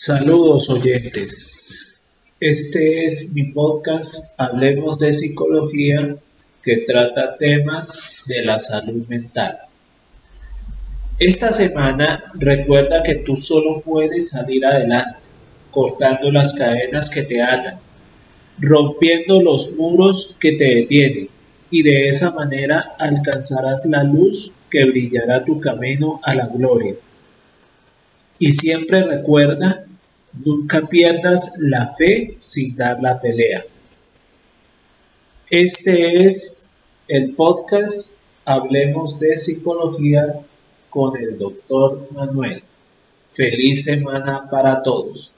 Saludos oyentes. Este es mi podcast Hablemos de Psicología que trata temas de la salud mental. Esta semana recuerda que tú solo puedes salir adelante, cortando las cadenas que te atan, rompiendo los muros que te detienen y de esa manera alcanzarás la luz que brillará tu camino a la gloria. Y siempre recuerda, nunca pierdas la fe sin dar la pelea. Este es el podcast Hablemos de Psicología con el doctor Manuel. Feliz semana para todos.